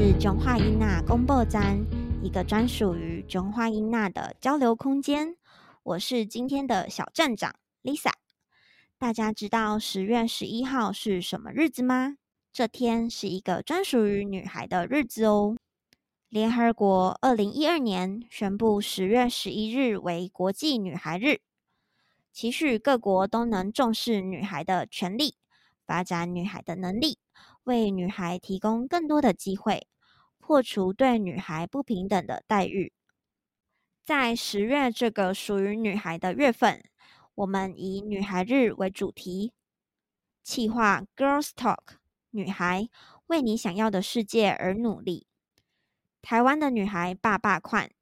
是中华音娜公播站，一个专属于中华音娜的交流空间。我是今天的小站长 Lisa。大家知道十月十一号是什么日子吗？这天是一个专属于女孩的日子哦。联合国二零一二年宣布十月十一日为国际女孩日，期许各国都能重视女孩的权利，发展女孩的能力，为女孩提供更多的机会，破除对女孩不平等的待遇。在十月这个属于女孩的月份。我们以女孩日为主题，企划 Girls Talk，女孩为你想要的世界而努力。台湾的女孩爸爸款，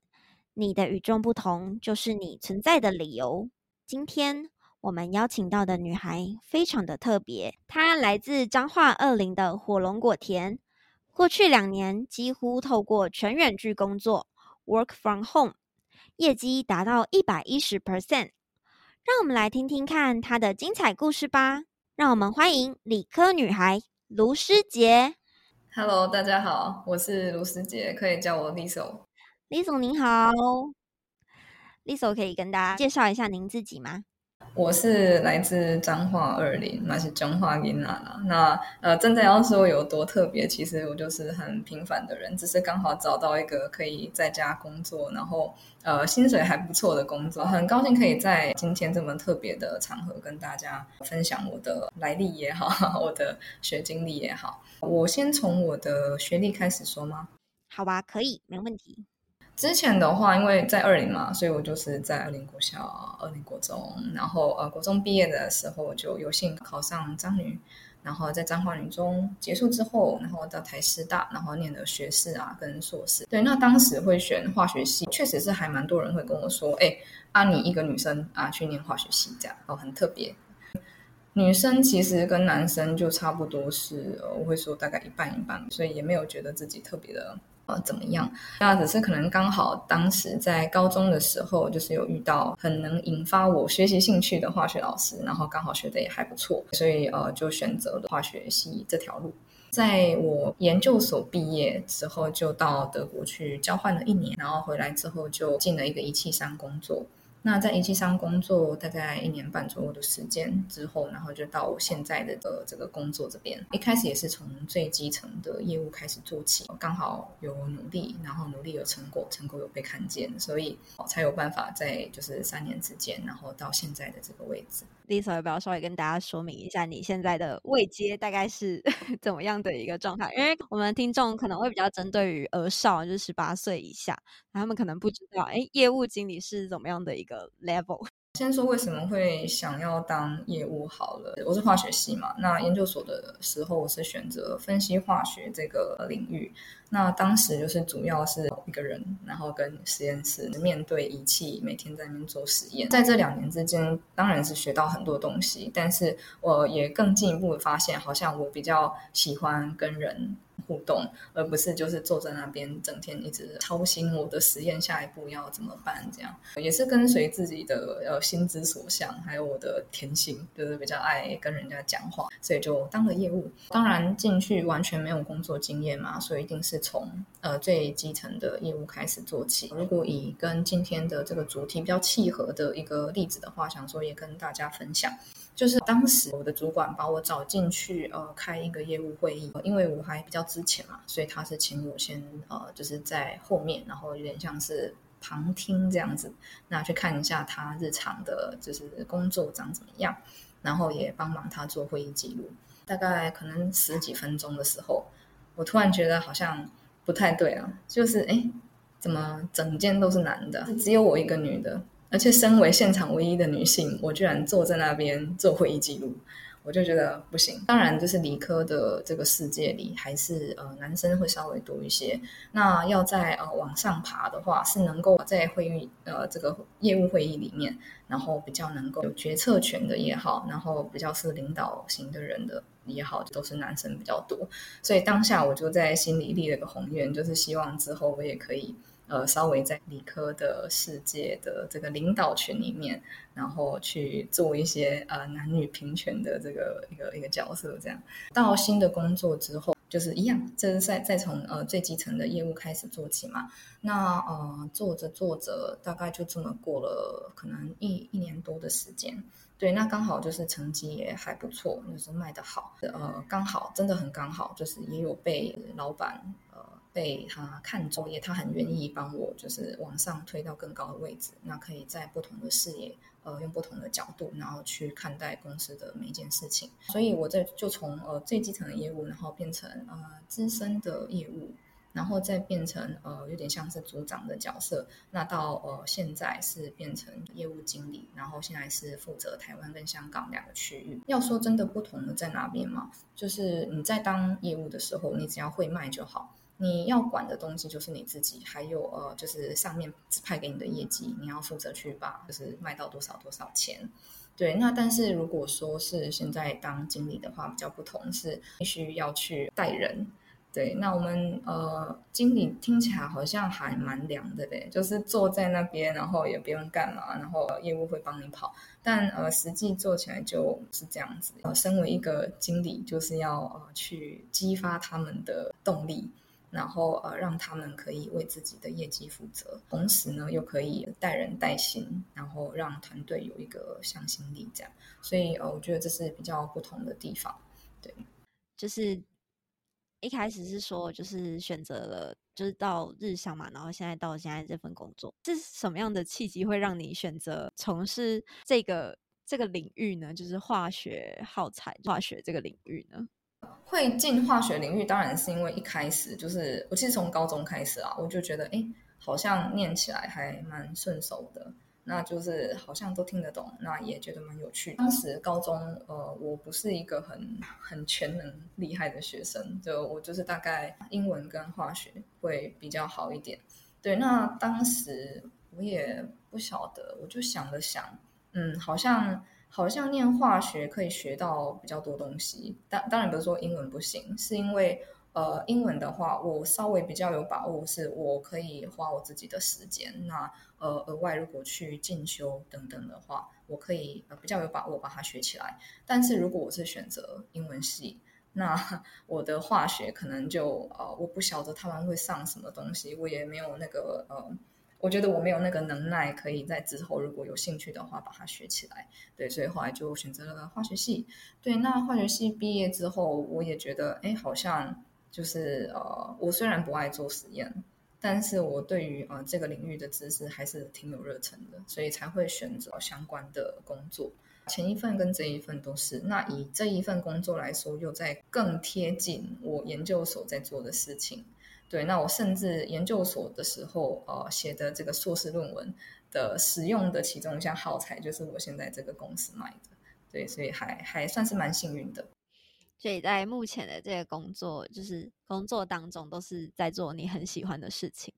你的与众不同就是你存在的理由。今天我们邀请到的女孩非常的特别，她来自彰化二林的火龙果田，过去两年几乎透过全远距工作 （work from home），业绩达到一百一十 percent。让我们来听听看她的精彩故事吧。让我们欢迎理科女孩卢诗杰。Hello，大家好，我是卢诗杰，可以叫我 Lisa。Lisa 您好，Lisa 可以跟大家介绍一下您自己吗？我是来自彰化二林，那是彰化林娜啦。那呃，真的要说有多特别，其实我就是很平凡的人，只是刚好找到一个可以在家工作，然后呃薪水还不错的工作。很高兴可以在今天这么特别的场合跟大家分享我的来历也好，我的学经历也好。我先从我的学历开始说吗？好吧，可以，没问题。之前的话，因为在二零嘛，所以我就是在二零国小、二零国中，然后呃，国中毕业的时候就有幸考上彰女，然后在彰化女中结束之后，然后到台师大，然后念的学士啊跟硕士。对，那当时会选化学系，确实是还蛮多人会跟我说，哎，啊你一个女生啊去念化学系这样，哦很特别。女生其实跟男生就差不多是，我会说大概一半一半，所以也没有觉得自己特别的。呃，怎么样？那只是可能刚好当时在高中的时候，就是有遇到很能引发我学习兴趣的化学老师，然后刚好学的也还不错，所以呃，就选择了化学系这条路。在我研究所毕业之后，就到德国去交换了一年，然后回来之后就进了一个仪器商工作。那在仪器商工作大概一年半左右的时间之后，然后就到我现在的呃这个工作这边。一开始也是从最基层的业务开始做起，刚好有努力，然后努力有成果，成果有被看见，所以才有办法在就是三年之间，然后到现在的这个位置。Lisa 要不要稍微跟大家说明一下你现在的位阶大概是 怎么样的一个状态？因为我们听众可能会比较针对于儿少，就是十八岁以下，他们可能不知道，哎，业务经理是怎么样的一个 level。先说为什么会想要当业务好了，我是化学系嘛，那研究所的时候我是选择分析化学这个领域，那当时就是主要是一个人，然后跟实验室面对仪器，每天在那边做实验，在这两年之间，当然是学到很多东西，但是我也更进一步的发现，好像我比较喜欢跟人。互动，而不是就是坐在那边整天一直操心我的实验下一步要怎么办，这样也是跟随自己的呃心之所向，还有我的天性，就是比较爱跟人家讲话，所以就当了业务。当然进去完全没有工作经验嘛，所以一定是从呃最基层的业务开始做起。如果以跟今天的这个主题比较契合的一个例子的话，想说也跟大家分享。就是当时我的主管把我找进去，呃，开一个业务会议，因为我还比较之前嘛，所以他是请我先，呃，就是在后面，然后有点像是旁听这样子，那去看一下他日常的，就是工作长怎么样，然后也帮忙他做会议记录。大概可能十几分钟的时候，我突然觉得好像不太对啊，就是哎，怎么整间都是男的，只有我一个女的。而且，身为现场唯一的女性，我居然坐在那边做会议记录，我就觉得不行。当然，就是理科的这个世界里，还是呃男生会稍微多一些。那要在呃往上爬的话，是能够在会议呃这个业务会议里面，然后比较能够有决策权的也好，然后比较是领导型的人的也好，都是男生比较多。所以当下我就在心里立了个宏愿，就是希望之后我也可以。呃，稍微在理科的世界的这个领导群里面，然后去做一些呃男女平权的这个一个一个角色，这样到新的工作之后，就是一样，这是在再从呃最基层的业务开始做起嘛。那呃做着做着，大概就这么过了可能一一年多的时间。对，那刚好就是成绩也还不错，就是卖得好。呃，刚好真的很刚好，就是也有被老板被他看中，也他很愿意帮我，就是往上推到更高的位置。那可以在不同的视野。呃，用不同的角度，然后去看待公司的每一件事情。所以，我在就从呃最基层的业务，然后变成呃资深的业务，然后再变成呃有点像是组长的角色。那到呃现在是变成业务经理，然后现在是负责台湾跟香港两个区域。要说真的不同的在哪边嘛？就是你在当业务的时候，你只要会卖就好。你要管的东西就是你自己，还有呃，就是上面指派给你的业绩，你要负责去把就是卖到多少多少钱。对，那但是如果说是现在当经理的话，比较不同，是必须要去带人。对，那我们呃，经理听起来好像还蛮凉的嘞，就是坐在那边，然后也不用干嘛，然后业务会帮你跑。但呃，实际做起来就是这样子。呃，身为一个经理，就是要呃去激发他们的动力。然后呃，让他们可以为自己的业绩负责，同时呢，又可以带人带心，然后让团队有一个向心力，这样。所以呃，我觉得这是比较不同的地方。对，就是一开始是说，就是选择了，就是到日商嘛，然后现在到现在这份工作，这是什么样的契机会让你选择从事这个这个领域呢？就是化学耗材化学这个领域呢？会进化学领域，当然是因为一开始就是我其实从高中开始啊，我就觉得哎，好像念起来还蛮顺手的，那就是好像都听得懂，那也觉得蛮有趣。当时高中呃，我不是一个很很全能厉害的学生，就我就是大概英文跟化学会比较好一点。对，那当时我也不晓得，我就想了想，嗯，好像。好像念化学可以学到比较多东西，当当然不是说英文不行，是因为呃英文的话，我稍微比较有把握，是我可以花我自己的时间。那呃额外如果去进修等等的话，我可以呃比较有把握把它学起来。但是如果我是选择英文系，那我的化学可能就呃我不晓得他们会上什么东西，我也没有那个呃。我觉得我没有那个能耐，可以在之后如果有兴趣的话把它学起来。对，所以后来就选择了化学系。对，那化学系毕业之后，我也觉得，哎，好像就是呃，我虽然不爱做实验，但是我对于呃这个领域的知识还是挺有热忱的，所以才会选择相关的工作。前一份跟这一份都是。那以这一份工作来说，又在更贴近我研究所在做的事情。对，那我甚至研究所的时候，呃，写的这个硕士论文的使用的其中一项耗材，就是我现在这个公司卖的。对，所以还还算是蛮幸运的。所以在目前的这个工作，就是工作当中，都是在做你很喜欢的事情。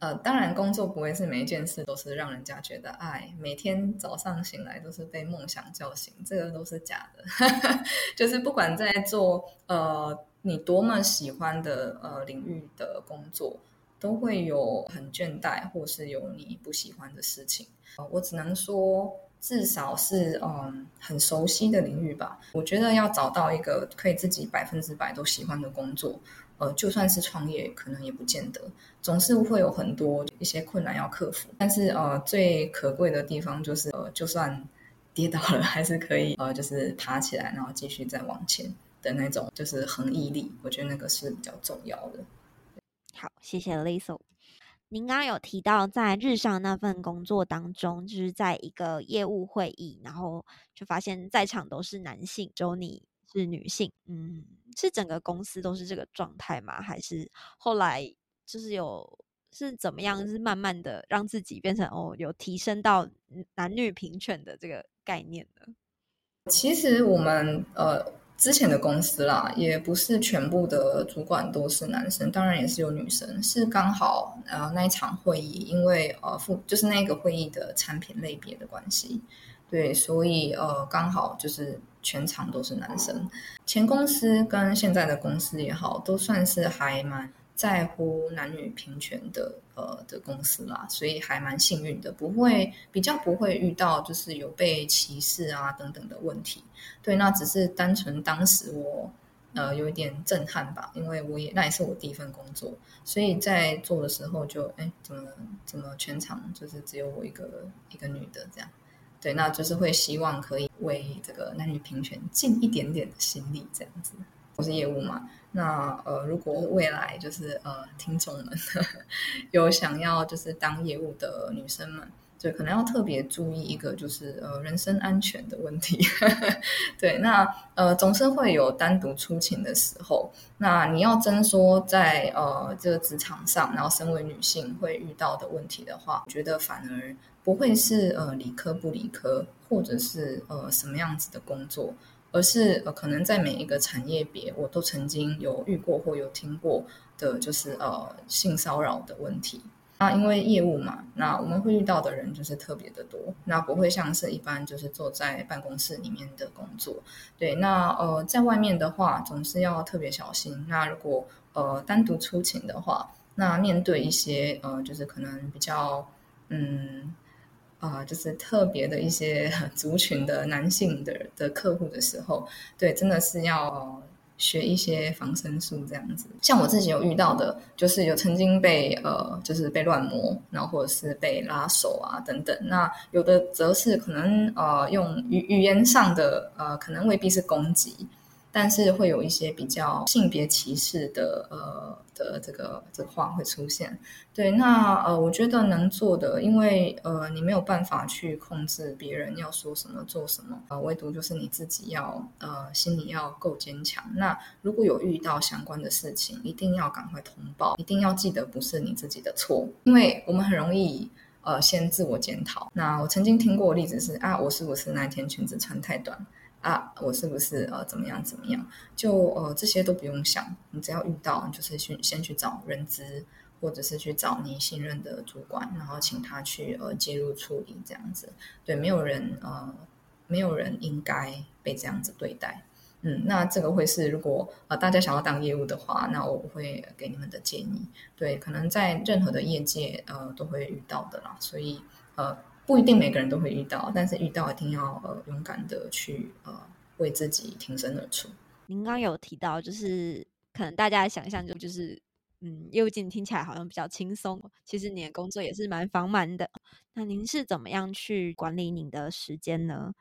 呃，当然，工作不会是每一件事都是让人家觉得，哎，每天早上醒来都是被梦想叫醒，这个都是假的。就是不管在做呃。你多么喜欢的呃领域的工作，都会有很倦怠，或是有你不喜欢的事情。我只能说，至少是嗯很熟悉的领域吧。我觉得要找到一个可以自己百分之百都喜欢的工作，呃，就算是创业，可能也不见得，总是会有很多一些困难要克服。但是呃，最可贵的地方就是，呃，就算跌倒了，还是可以呃，就是爬起来，然后继续再往前。的那种就是恒毅力，我觉得那个是比较重要的。好，谢谢 Lisa。您刚刚有提到在日上那份工作当中，就是在一个业务会议，然后就发现在场都是男性，只有你是女性。嗯，是整个公司都是这个状态吗？还是后来就是有是怎么样？是慢慢的让自己变成哦，有提升到男女平权的这个概念呢？其实我们呃。之前的公司啦，也不是全部的主管都是男生，当然也是有女生。是刚好呃那一场会议，因为呃副就是那个会议的产品类别的关系，对，所以呃刚好就是全场都是男生。前公司跟现在的公司也好，都算是还蛮。在乎男女平权的呃的公司啦，所以还蛮幸运的，不会比较不会遇到就是有被歧视啊等等的问题。对，那只是单纯当时我呃有一点震撼吧，因为我也那也是我第一份工作，所以在做的时候就哎怎么怎么全场就是只有我一个一个女的这样，对，那就是会希望可以为这个男女平权尽一点点的心力这样子。我是业务嘛，那呃如果未来就是呃听众们 有想要就是当业务的女生们。就，可能要特别注意一个，就是呃人身安全的问题。对，那呃总是会有单独出勤的时候。那你要真说在呃这个职场上，然后身为女性会遇到的问题的话，我觉得反而不会是呃理科不理科，或者是呃什么样子的工作，而是呃可能在每一个产业别，我都曾经有遇过或有听过的，就是呃性骚扰的问题。那因为业务嘛，那我们会遇到的人就是特别的多，那不会像是一般就是坐在办公室里面的工作。对，那呃，在外面的话，总是要特别小心。那如果呃单独出勤的话，那面对一些呃就是可能比较嗯啊就是特别的一些族群的男性的的客户的时候，对，真的是要。学一些防身术这样子，像我自己有遇到的，就是有曾经被呃，就是被乱摸，然后或者是被拉手啊等等。那有的则是可能呃，用语语言上的呃，可能未必是攻击。但是会有一些比较性别歧视的呃的这个这个话会出现，对，那呃我觉得能做的，因为呃你没有办法去控制别人要说什么做什么，呃唯独就是你自己要呃心里要够坚强。那如果有遇到相关的事情，一定要赶快通报，一定要记得不是你自己的错，因为我们很容易呃先自我检讨。那我曾经听过例子是啊，我是不是那天裙子穿太短？啊，我是不是呃怎么样怎么样？就呃这些都不用想，你只要遇到，就是去先去找人资，或者是去找你信任的主管，然后请他去呃介入处理这样子。对，没有人呃没有人应该被这样子对待。嗯，那这个会是如果呃大家想要当业务的话，那我会给你们的建议。对，可能在任何的业界呃都会遇到的啦，所以呃。不一定每个人都会遇到，但是遇到一定要呃勇敢的去呃为自己挺身而出。您刚有提到，就是可能大家的想象就就是嗯业务经理听起来好像比较轻松，其实你的工作也是蛮繁忙的。那您是怎么样去管理您的时间呢？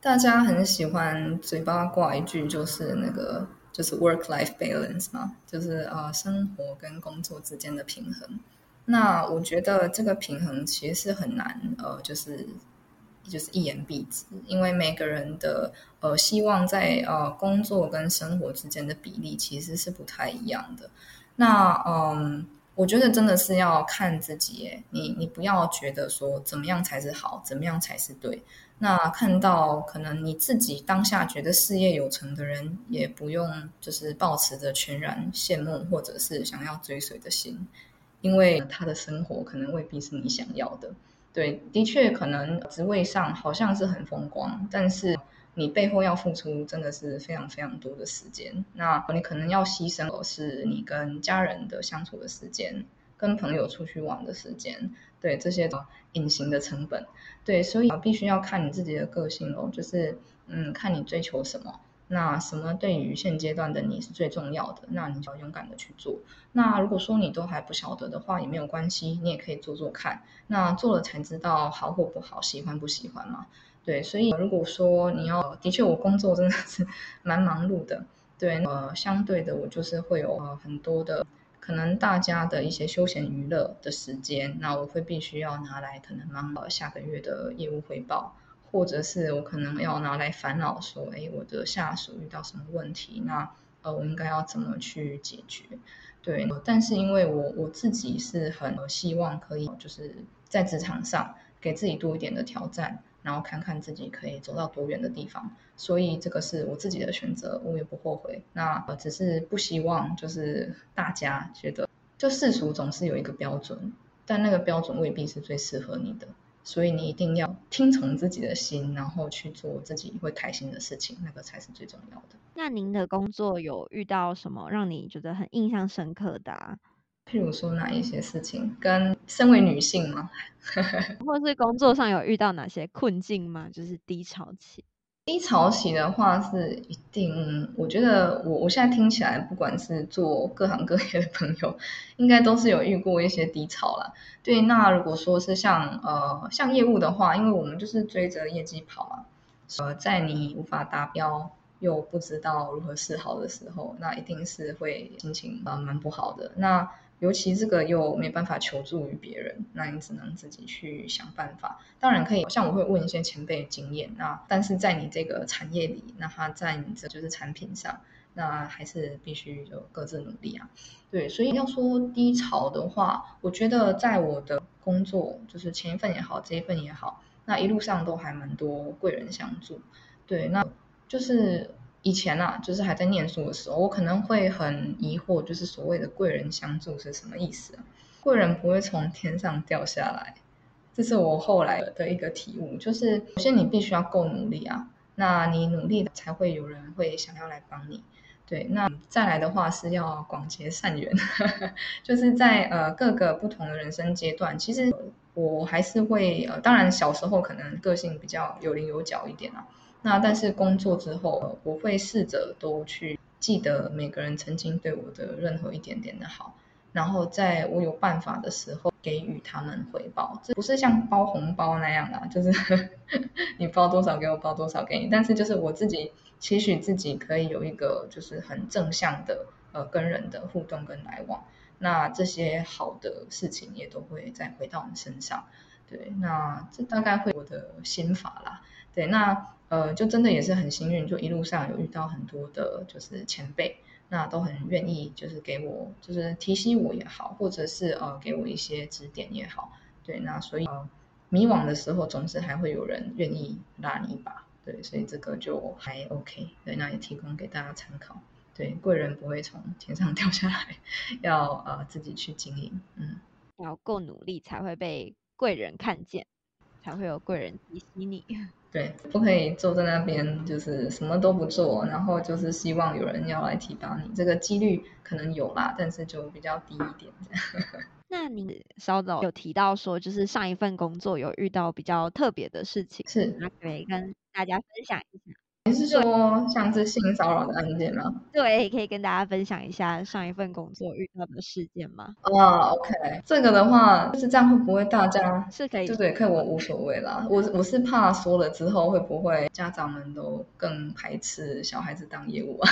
大家很喜欢嘴巴挂一句，就是那个就是 work life balance 嘛，就是呃生活跟工作之间的平衡。那我觉得这个平衡其实是很难，呃，就是就是一言蔽之，因为每个人的呃希望在呃工作跟生活之间的比例其实是不太一样的。那嗯，我觉得真的是要看自己，你你不要觉得说怎么样才是好，怎么样才是对。那看到可能你自己当下觉得事业有成的人，也不用就是抱持着全然羡慕或者是想要追随的心。因为他的生活可能未必是你想要的，对，的确可能职位上好像是很风光，但是你背后要付出真的是非常非常多的时间。那你可能要牺牲的是你跟家人的相处的时间，跟朋友出去玩的时间，对这些隐形的成本，对，所以必须要看你自己的个性哦，就是嗯，看你追求什么。那什么对于现阶段的你是最重要的？那你就要勇敢的去做。那如果说你都还不晓得的话，也没有关系，你也可以做做看。那做了才知道好或不好，喜欢不喜欢嘛？对，所以如果说你要，的确我工作真的是 蛮忙碌的。对，呃，相对的我就是会有呃很多的可能大家的一些休闲娱乐的时间，那我会必须要拿来可能忙呃下个月的业务汇报。或者是我可能要拿来烦恼，说，哎，我的下属遇到什么问题，那呃，我应该要怎么去解决？对，但是因为我我自己是很希望可以就是在职场上给自己多一点的挑战，然后看看自己可以走到多远的地方，所以这个是我自己的选择，我也不后悔。那呃，只是不希望就是大家觉得，就世俗总是有一个标准，但那个标准未必是最适合你的。所以你一定要听从自己的心，然后去做自己会开心的事情，那个才是最重要的。那您的工作有遇到什么让你觉得很印象深刻的？譬如说哪一些事情？跟身为女性吗？或是工作上有遇到哪些困境吗？就是低潮期。低潮期的话是一定，我觉得我我现在听起来，不管是做各行各业的朋友，应该都是有遇过一些低潮啦。对，那如果说是像呃像业务的话，因为我们就是追着业绩跑嘛，呃，在你无法达标又不知道如何是好的时候，那一定是会心情啊蛮不好的。那尤其这个又没办法求助于别人，那你只能自己去想办法。当然可以，像我会问一些前辈经验，那但是在你这个产业里，那他在你这就是产品上，那还是必须就各自努力啊。对，所以要说低潮的话，我觉得在我的工作，就是前一份也好，这一份也好，那一路上都还蛮多贵人相助。对，那就是。以前啊，就是还在念书的时候，我可能会很疑惑，就是所谓的贵人相助是什么意思啊？贵人不会从天上掉下来，这是我后来的一个体悟。就是首先你必须要够努力啊，那你努力才会有人会想要来帮你。对，那再来的话是要广结善缘，就是在呃各个不同的人生阶段，其实我还是会呃，当然小时候可能个性比较有棱有角一点啊。那但是工作之后，我会试着都去记得每个人曾经对我的任何一点点的好，然后在我有办法的时候给予他们回报。这不是像包红包那样啊，就是 你包多少给我包多少给你，但是就是我自己期许自己可以有一个就是很正向的呃跟人的互动跟来往，那这些好的事情也都会再回到你身上。对，那这大概会我的心法啦。对，那。呃，就真的也是很幸运，就一路上有遇到很多的，就是前辈，那都很愿意，就是给我，就是提醒我也好，或者是呃给我一些指点也好，对，那所以迷惘的时候，总是还会有人愿意拉你一把，对，所以这个就还 OK，对，那也提供给大家参考，对，贵人不会从天上 掉下来，要呃自己去经营，嗯，要够努力才会被贵人看见，才会有贵人提醒你。对，不可以坐在那边，就是什么都不做，然后就是希望有人要来提拔你，这个几率可能有啦，但是就比较低一点。那你稍早有提到说，就是上一份工作有遇到比较特别的事情，是，那可以跟大家分享一下。你是说像是性骚扰的案件吗？对，可以跟大家分享一下上一份工作遇到的事件吗？哦，OK，这个的话就是这样，会不会大家是可以？对对，可以，我无所谓啦。我我是怕说了之后会不会家长们都更排斥小孩子当业务啊？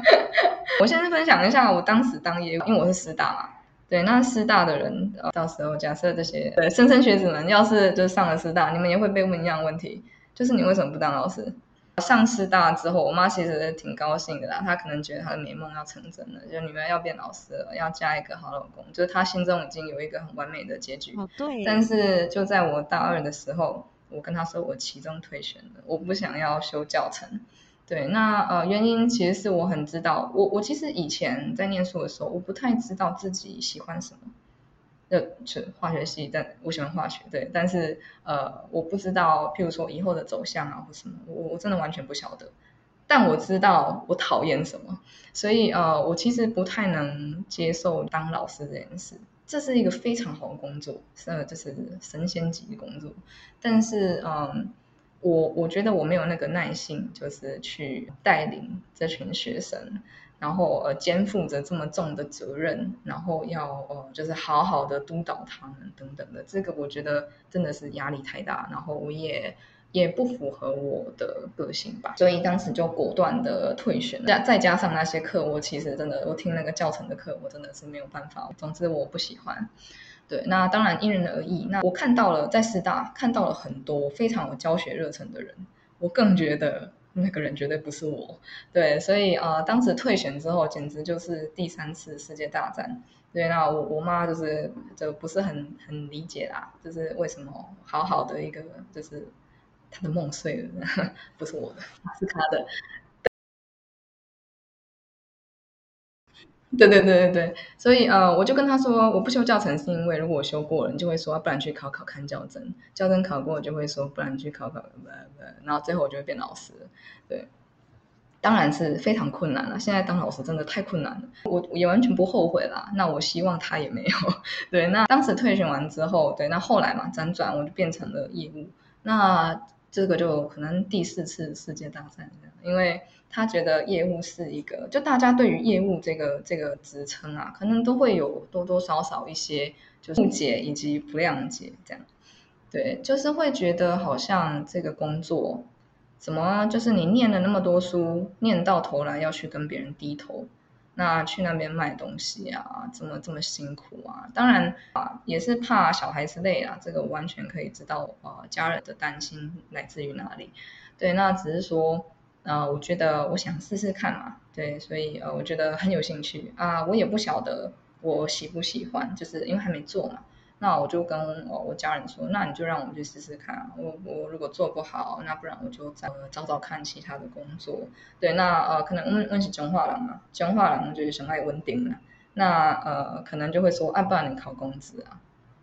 我先分享一下我当时当业务，因为我是师大嘛。对，那师大的人，到时候假设这些对莘莘学子们要是就上了师大，你们也会被问一样问题，就是你为什么不当老师？上师大之后，我妈其实挺高兴的啦。她可能觉得她的美梦要成真了，就女儿要变老师了，要嫁一个好老公，就是她心中已经有一个很完美的结局。哦，对。但是就在我大二的时候，我跟她说我其中退选了，我不想要修教程。对，那呃原因其实是我很知道，我我其实以前在念书的时候，我不太知道自己喜欢什么。就化学系，但我喜欢化学，对，但是呃，我不知道，譬如说以后的走向啊，或什么，我我真的完全不晓得。但我知道我讨厌什么，所以呃，我其实不太能接受当老师这件事。这是一个非常好的工作，是就是神仙级的工作，但是嗯，我我觉得我没有那个耐性，就是去带领这群学生。然后呃，肩负着这么重的责任，然后要呃，就是好好的督导他们等等的，这个我觉得真的是压力太大，然后我也也不符合我的个性吧，所以当时就果断的退选。再再加上那些课，我其实真的，我听那个教程的课，我真的是没有办法。总之我不喜欢。对，那当然因人而异。那我看到了在师大看到了很多非常有教学热忱的人，我更觉得。那个人绝对不是我，对，所以呃，当时退选之后，简直就是第三次世界大战。对，那我我妈就是就不是很很理解啦，就是为什么好好的一个就是他的梦碎了，不是我的，是他的。对对对对对，所以呃，我就跟他说，我不修教程是因为如果我修过了，你就会说不然去考考看教证，教证考过就会说不然去考考，然后最后我就会变老师。对，当然是非常困难了。现在当老师真的太困难了，我也完全不后悔啦。那我希望他也没有。对，那当时退选完之后，对，那后来嘛辗转我就变成了业务。那这个就可能第四次世界大战这样，因为他觉得业务是一个，就大家对于业务这个这个职称啊，可能都会有多多少少一些就是误解以及不谅解这样。对，就是会觉得好像这个工作，怎么就是你念了那么多书，念到头来要去跟别人低头。那去那边卖东西啊，怎么这么辛苦啊？当然啊，也是怕小孩子累啊，这个完全可以知道呃家人的担心来自于哪里。对，那只是说呃，我觉得我想试试看嘛，对，所以呃，我觉得很有兴趣啊，我也不晓得我喜不喜欢，就是因为还没做嘛。那我就跟我我家人说，那你就让我们去试试看。我我如果做不好，那不然我就再找找看其他的工作。对，那呃，可能问问起中化人嘛，中化人就是想爱稳定嘛。那呃，可能就会说，啊，不然你考公职啊？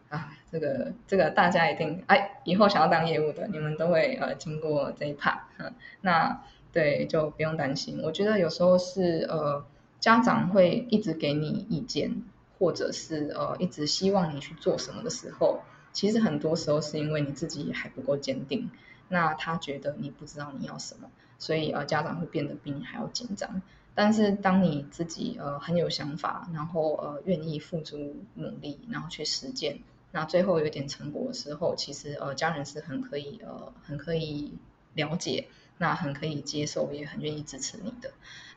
啊，这个这个大家一定哎，以后想要当业务的，你们都会呃经过这一趴。那对，就不用担心。我觉得有时候是呃，家长会一直给你意见。或者是呃一直希望你去做什么的时候，其实很多时候是因为你自己还不够坚定。那他觉得你不知道你要什么，所以呃家长会变得比你还要紧张。但是当你自己呃很有想法，然后呃愿意付出努力，然后去实践，那最后有点成果的时候，其实呃家人是很可以呃很可以了解。那很可以接受，也很愿意支持你的，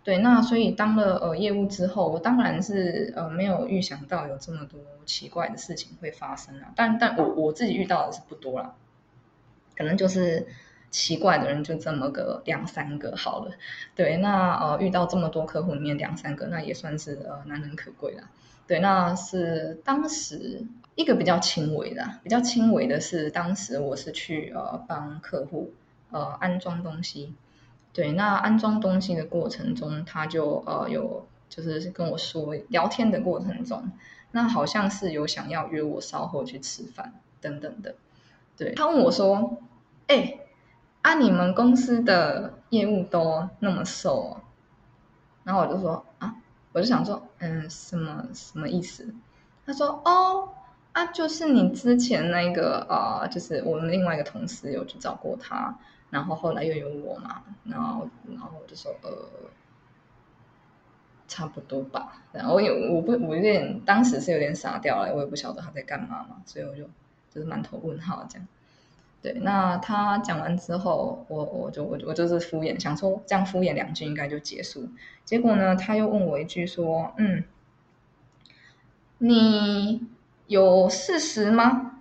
对。那所以当了呃业务之后，我当然是呃没有预想到有这么多奇怪的事情会发生啊。但但我我自己遇到的是不多啦，可能就是奇怪的人就这么个两三个好了。对，那呃遇到这么多客户里面两三个，那也算是呃难能可贵啦。对，那是当时一个比较轻微的，比较轻微的是当时我是去呃帮客户。呃，安装东西，对，那安装东西的过程中，他就呃有就是跟我说聊天的过程中，那好像是有想要约我稍后去吃饭等等的，对他问我说，哎，啊你们公司的业务都那么瘦，然后我就说啊，我就想说，嗯，什么什么意思？他说哦，啊就是你之前那个呃，就是我们另外一个同事有去找过他。然后后来又有我嘛，然后然后我就说呃，差不多吧。然后我有我不我有点当时是有点傻掉了，我也不晓得他在干嘛嘛，所以我就就是满头问号这样。对，那他讲完之后，我我就我我就是敷衍，想说这样敷衍两句应该就结束。结果呢，他又问我一句说，嗯，你有事实吗？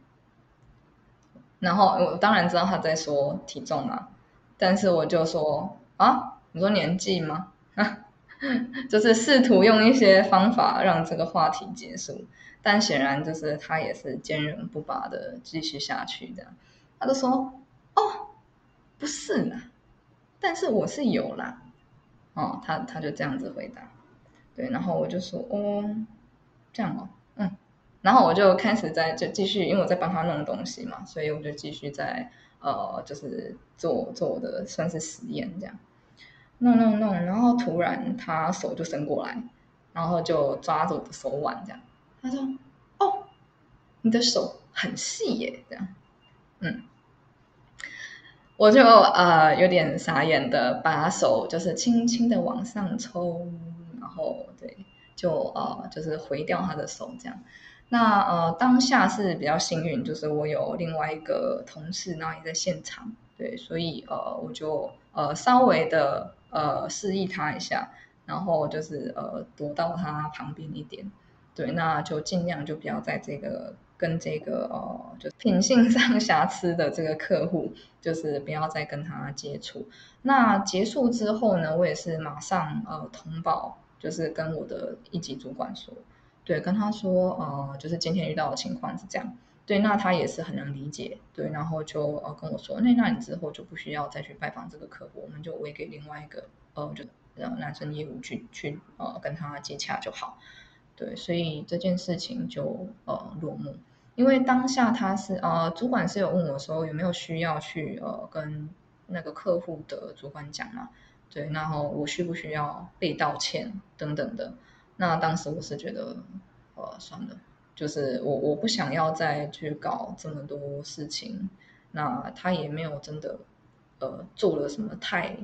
然后我当然知道他在说体重啊，但是我就说啊，你说年纪吗？就是试图用一些方法让这个话题结束，但显然就是他也是坚韧不拔的继续下去这样。他就说哦，不是啦，但是我是有啦。哦，他他就这样子回答，对，然后我就说哦，这样哦，然后我就开始在就继续，因为我在帮他弄东西嘛，所以我就继续在呃，就是做做我的算是实验这样，弄弄弄，然后突然他手就伸过来，然后就抓着我的手腕这样，他说：“哦，你的手很细耶。”这样，嗯，我就呃有点傻眼的把手就是轻轻的往上抽，然后对，就呃就是回掉他的手这样。那呃，当下是比较幸运，就是我有另外一个同事，然后也在现场，对，所以呃，我就呃稍微的呃示意他一下，然后就是呃躲到他旁边一点，对，那就尽量就不要在这个跟这个呃就品性上瑕疵的这个客户，就是不要再跟他接触。那结束之后呢，我也是马上呃通报，就是跟我的一级主管说。对，跟他说，呃，就是今天遇到的情况是这样。对，那他也是很能理解。对，然后就呃跟我说，那那你之后就不需要再去拜访这个客户，我们就委给另外一个呃，就呃男生业务去去呃跟他接洽就好。对，所以这件事情就呃落幕。因为当下他是呃主管是有问我说有没有需要去呃跟那个客户的主管讲嘛？对，然后我需不需要被道歉等等的。那当时我是觉得，呃，算了，就是我我不想要再去搞这么多事情。那他也没有真的呃做了什么太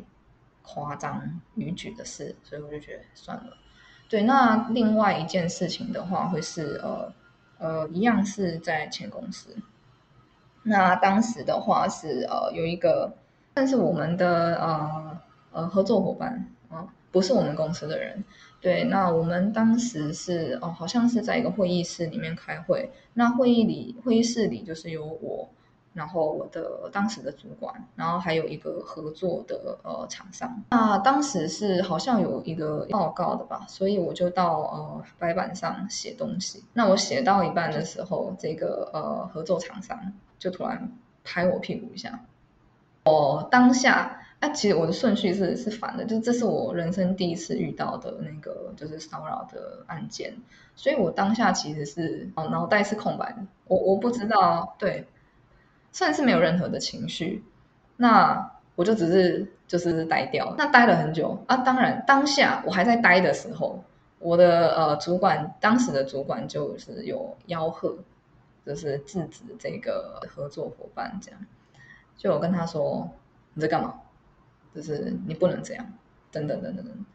夸张逾矩的事，所以我就觉得算了。对，那另外一件事情的话，会是呃呃一样是在前公司。那当时的话是呃有一个，但是我们的呃呃合作伙伴啊，不是我们公司的人。对，那我们当时是哦，好像是在一个会议室里面开会。那会议里会议室里就是有我，然后我的当时的主管，然后还有一个合作的呃厂商。那当时是好像有一个报告的吧，所以我就到呃白板上写东西。那我写到一半的时候，这个呃合作厂商就突然拍我屁股一下，我当下。啊，其实我的顺序是是反的，就这是我人生第一次遇到的那个就是骚扰的案件，所以我当下其实是哦脑袋是空白的，我我不知道，对，算是没有任何的情绪，那我就只是就是呆掉，那呆了很久啊。当然当下我还在呆的时候，我的呃主管当时的主管就是有吆喝，就是制止这个合作伙伴这样，就我跟他说你在干嘛？就是你不能这样，等等等等等。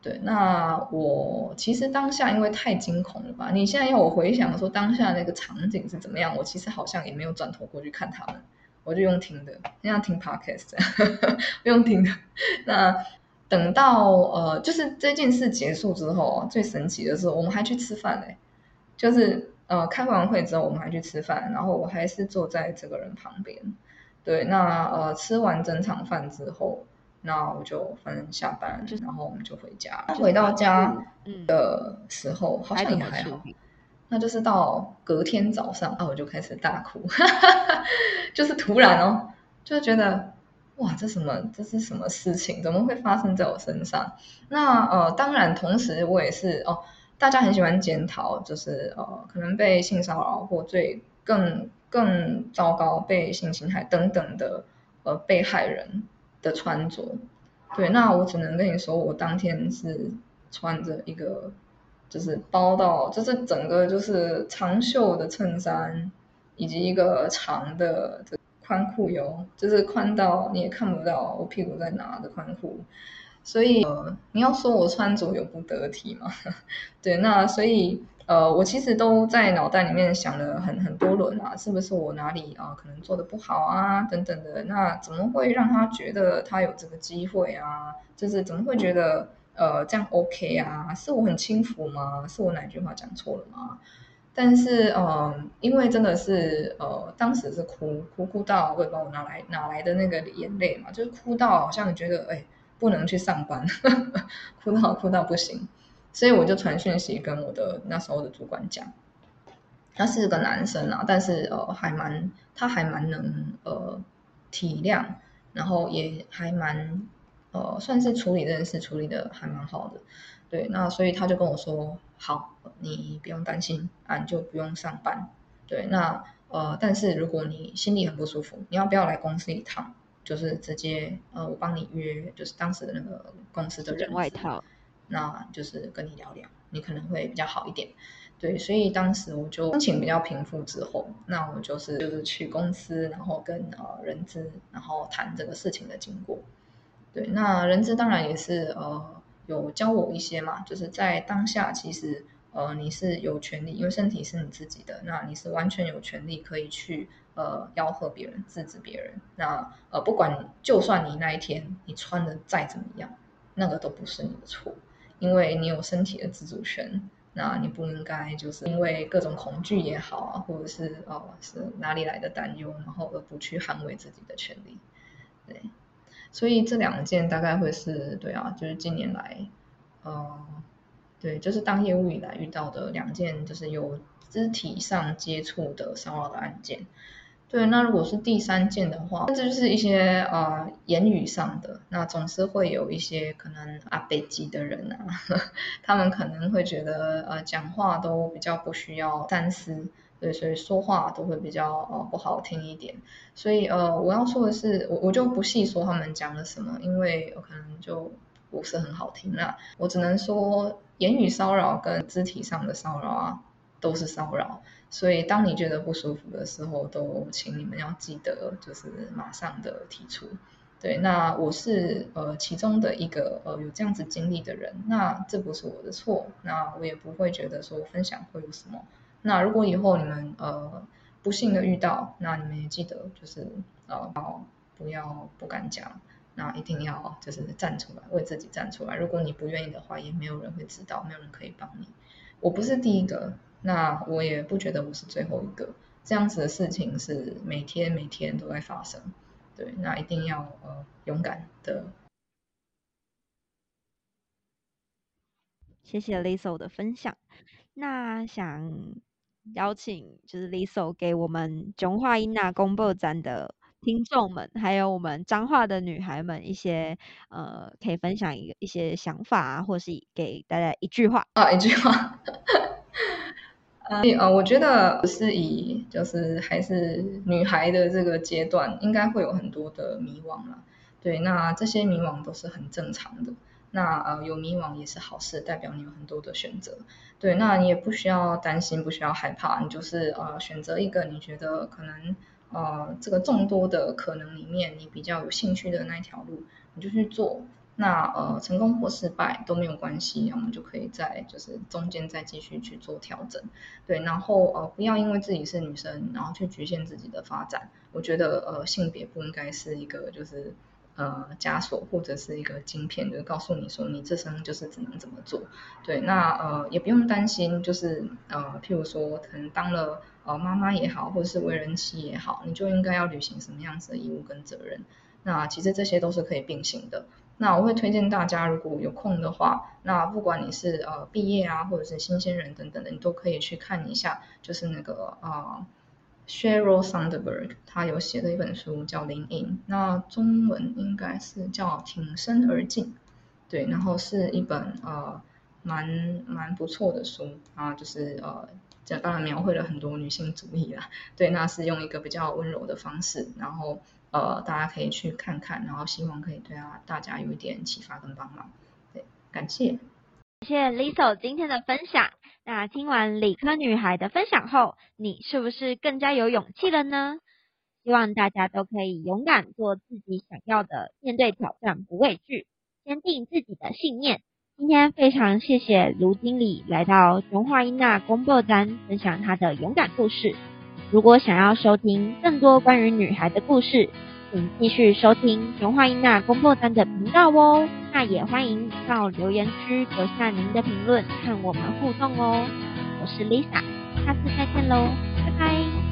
对，那我其实当下因为太惊恐了吧？你现在要我回想说当下那个场景是怎么样，我其实好像也没有转头过去看他们，我就用听的，像听 podcast，不用听的。那等到呃，就是这件事结束之后，最神奇的是我们还去吃饭嘞，就是呃开完会之后我们还去吃饭，然后我还是坐在这个人旁边。对，那呃吃完整场饭之后。那我就反正下班，然后我们就回家。回到家的时候好像也还好，那就是到隔天早上啊，我就开始大哭，就是突然哦，就觉得哇，这什么这是什么事情？怎么会发生在我身上？那呃，当然同时我也是哦，大家很喜欢检讨，就是呃，可能被性骚扰或最更更糟糕被性侵害等等的呃被害人。的穿着，对，那我只能跟你说，我当天是穿着一个，就是包到，就是整个就是长袖的衬衫，以及一个长的宽裤哟，就是宽到你也看不到我屁股在哪的宽裤，所以呃，你要说我穿着有不得体吗？对，那所以。呃，我其实都在脑袋里面想了很很多轮啊，是不是我哪里啊可能做的不好啊等等的？那怎么会让他觉得他有这个机会啊？就是怎么会觉得呃这样 OK 啊？是我很轻浮吗？是我哪句话讲错了吗？但是嗯，因为真的是呃当时是哭哭哭到我也不知道我哪来哪来的那个眼泪嘛，就是哭到好像觉得哎不能去上班，哭到哭到不行。所以我就传讯息跟我的那时候的主管讲，他是个男生啊，但是呃还蛮他还蛮能呃体谅，然后也还蛮呃算是处理这件事处理的还蛮好的，对，那所以他就跟我说，好，你不用担心啊，你就不用上班，对，那呃但是如果你心里很不舒服，你要不要来公司一趟？就是直接呃我帮你约，就是当时的那个公司的人外套。那就是跟你聊聊，你可能会比较好一点，对，所以当时我就心情比较平复之后，那我就是就是去公司，然后跟呃人资，然后谈这个事情的经过，对，那人资当然也是呃有教我一些嘛，就是在当下其实呃你是有权利，因为身体是你自己的，那你是完全有权利可以去呃吆喝别人，制止别人，那呃不管就算你那一天你穿的再怎么样，那个都不是你的错。因为你有身体的自主权，那你不应该就是因为各种恐惧也好啊，或者是哦是哪里来的担忧，然后而不去捍卫自己的权利。对，所以这两件大概会是对啊，就是近年来，呃，对，就是当业务以来遇到的两件，就是有肢体上接触的骚扰的案件。对，那如果是第三件的话，这就是一些呃言语上的，那总是会有一些可能啊北极的人啊，他们可能会觉得呃讲话都比较不需要三思，对，所以说话都会比较呃不好听一点。所以呃我要说的是，我我就不细说他们讲了什么，因为可能就不是很好听啦。我只能说言语骚扰跟肢体上的骚扰啊都是骚扰。所以，当你觉得不舒服的时候，都请你们要记得，就是马上的提出。对，那我是呃其中的一个呃有这样子经历的人，那这不是我的错，那我也不会觉得说分享会有什么。那如果以后你们呃不幸的遇到，那你们也记得就是呃不要不敢讲，那一定要就是站出来为自己站出来。如果你不愿意的话，也没有人会知道，没有人可以帮你。我不是第一个，那我也不觉得我是最后一个。这样子的事情是每天每天都在发生。对，那一定要呃勇敢的。谢谢 Lisa 的分享。那想邀请就是 Lisa 给我们中化英娜公布展的听众们，还有我们彰化的女孩们一些呃，可以分享一个一些想法啊，或是给大家一句话啊，一句话。呃，我觉得是以就是还是女孩的这个阶段，应该会有很多的迷惘了。对，那这些迷惘都是很正常的。那呃，有迷惘也是好事，代表你有很多的选择。对，那你也不需要担心，不需要害怕，你就是呃选择一个你觉得可能呃这个众多的可能里面你比较有兴趣的那一条路，你就去做。那呃，成功或失败都没有关系，我们就可以在就是中间再继续去做调整，对，然后呃，不要因为自己是女生，然后去局限自己的发展。我觉得呃，性别不应该是一个就是呃枷锁或者是一个晶片，就告诉你说你这生就是只能怎么做。对，那呃也不用担心，就是呃，譬如说可能当了呃妈妈也好，或者是为人妻也好，你就应该要履行什么样子的义务跟责任。那其实这些都是可以并行的。那我会推荐大家，如果有空的话，那不管你是呃毕业啊，或者是新鲜人等等的，你都可以去看一下，就是那个呃 Sheryl Sandberg 他有写的一本书叫《灵隐》，那中文应该是叫《挺身而进》，对，然后是一本呃蛮蛮不错的书啊，就是呃这当然描绘了很多女性主义啦，对，那是用一个比较温柔的方式，然后。呃，大家可以去看看，然后希望可以对啊大家有一点启发跟帮忙。对，感谢，谢谢 Lisa 今天的分享。那听完理科女孩的分享后，你是不是更加有勇气了呢？希望大家都可以勇敢做自己想要的，面对挑战不畏惧，坚定自己的信念。今天非常谢谢卢经理来到中华英娜公播站分享他的勇敢故事。如果想要收听更多关于女孩的故事，请继续收听熊化英娜公播单的频道哦。那也欢迎到留言区留下您的评论，和我们互动哦。我是 Lisa，下次再见喽，拜拜。